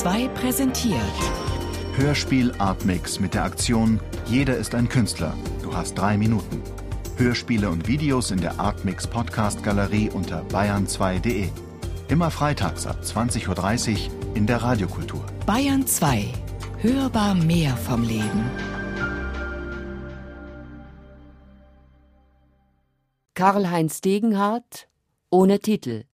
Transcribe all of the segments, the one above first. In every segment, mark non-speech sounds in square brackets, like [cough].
2 präsentiert. Hörspiel Artmix mit der Aktion Jeder ist ein Künstler. Du hast drei Minuten. Hörspiele und Videos in der Artmix Podcast Galerie unter bayern2.de. Immer freitags ab 20.30 Uhr in der Radiokultur. Bayern 2. Hörbar mehr vom Leben. Karl-Heinz Degenhardt ohne Titel.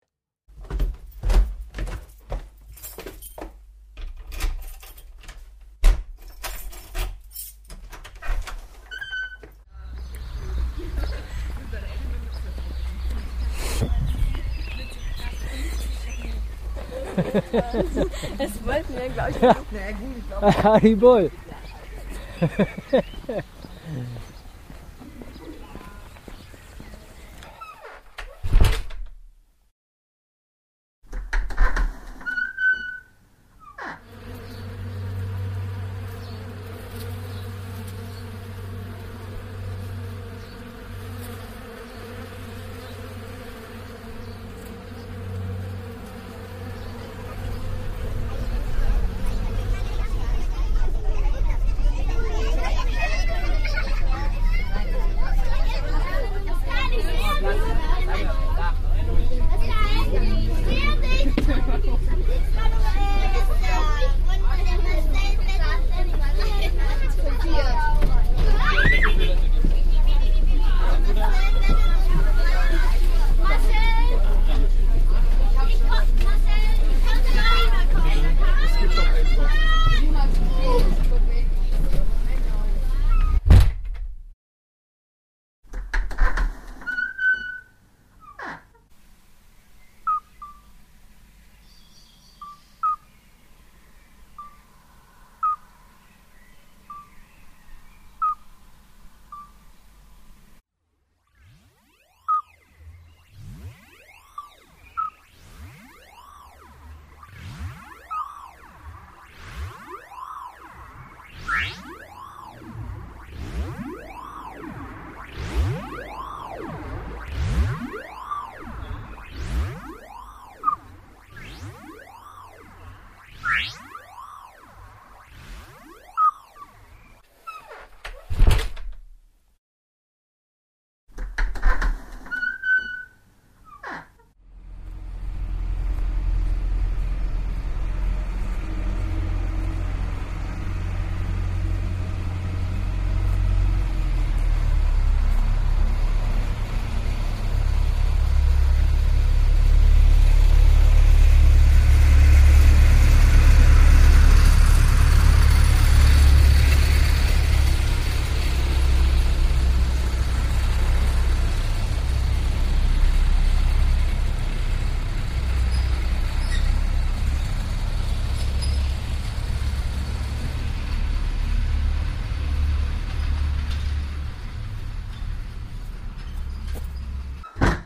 [laughs] Das wollten wir, glaube ich, nicht. Na gut, ich glaube. Haribol. [laughs]